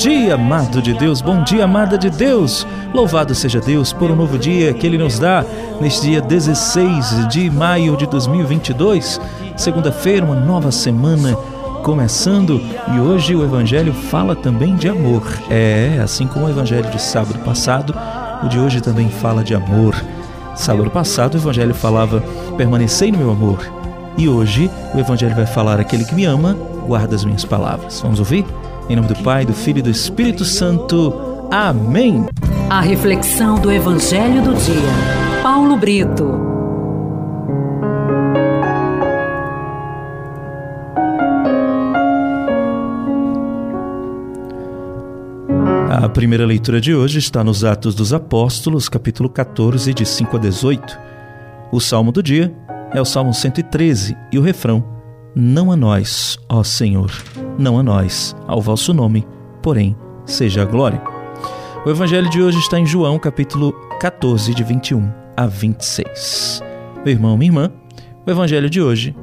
dia, amado de Deus, bom dia, amada de Deus. Louvado seja Deus por um novo dia que Ele nos dá neste dia 16 de maio de 2022, segunda-feira, uma nova semana começando e hoje o Evangelho fala também de amor. É, assim como o Evangelho de sábado passado, o de hoje também fala de amor. Sábado passado o Evangelho falava: permanecei no meu amor. E hoje o Evangelho vai falar: aquele que me ama, guarda as minhas palavras. Vamos ouvir? Em nome do Pai, do Filho e do Espírito Santo. Amém. A reflexão do Evangelho do dia. Paulo Brito. A primeira leitura de hoje está nos Atos dos Apóstolos, capítulo 14, de 5 a 18. O salmo do dia é o Salmo 113 e o refrão: Não a nós, ó Senhor, não a nós, ao vosso nome, porém, seja a glória. O evangelho de hoje está em João, capítulo 14, de 21 a 26. Meu irmão, minha irmã, o evangelho de hoje,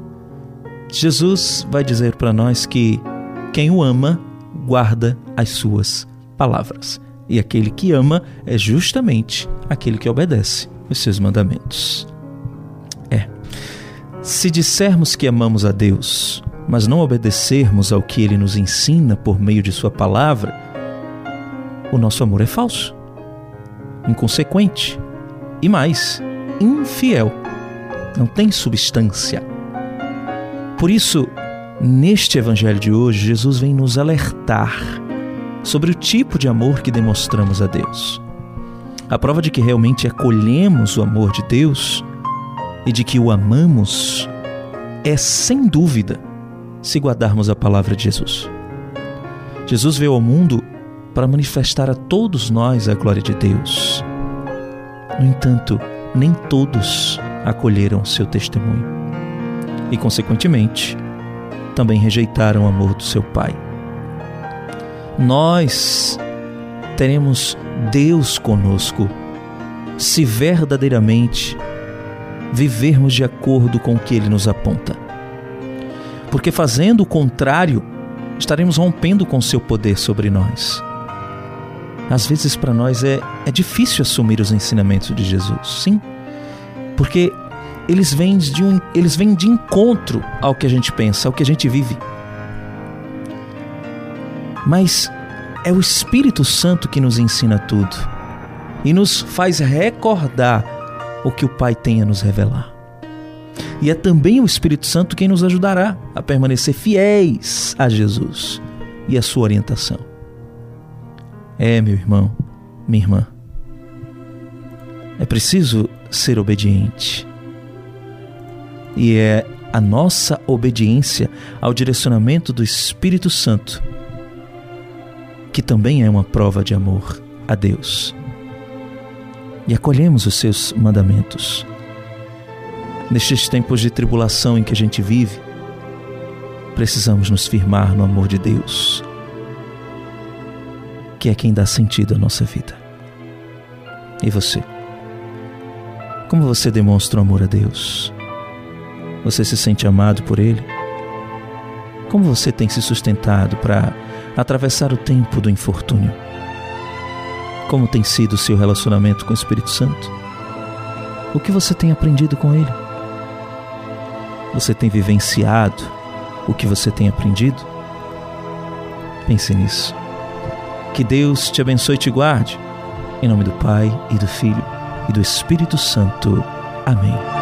Jesus vai dizer para nós que quem o ama guarda as suas palavras. E aquele que ama é justamente aquele que obedece os seus mandamentos. Se dissermos que amamos a Deus, mas não obedecermos ao que ele nos ensina por meio de sua palavra, o nosso amor é falso, inconsequente e mais, infiel. Não tem substância. Por isso, neste evangelho de hoje, Jesus vem nos alertar sobre o tipo de amor que demonstramos a Deus. A prova de que realmente acolhemos o amor de Deus e de que o amamos é, sem dúvida, se guardarmos a palavra de Jesus. Jesus veio ao mundo para manifestar a todos nós a glória de Deus. No entanto, nem todos acolheram seu testemunho e, consequentemente, também rejeitaram o amor do seu Pai nós teremos Deus conosco se verdadeiramente vivermos de acordo com o que Ele nos aponta. Porque fazendo o contrário, estaremos rompendo com seu poder sobre nós. Às vezes, para nós é, é difícil assumir os ensinamentos de Jesus, sim, porque eles vêm, de um, eles vêm de encontro ao que a gente pensa, ao que a gente vive mas é o Espírito Santo que nos ensina tudo e nos faz recordar o que o Pai tem a nos revelar. E é também o Espírito Santo quem nos ajudará a permanecer fiéis a Jesus e a sua orientação. É, meu irmão, minha irmã, é preciso ser obediente. E é a nossa obediência ao direcionamento do Espírito Santo que também é uma prova de amor a Deus. E acolhemos os seus mandamentos. Nestes tempos de tribulação em que a gente vive, precisamos nos firmar no amor de Deus, que é quem dá sentido à nossa vida. E você? Como você demonstra o amor a Deus? Você se sente amado por Ele? Como você tem se sustentado para atravessar o tempo do infortúnio. Como tem sido o seu relacionamento com o Espírito Santo? O que você tem aprendido com ele? Você tem vivenciado o que você tem aprendido? Pense nisso. Que Deus te abençoe e te guarde. Em nome do Pai e do Filho e do Espírito Santo. Amém.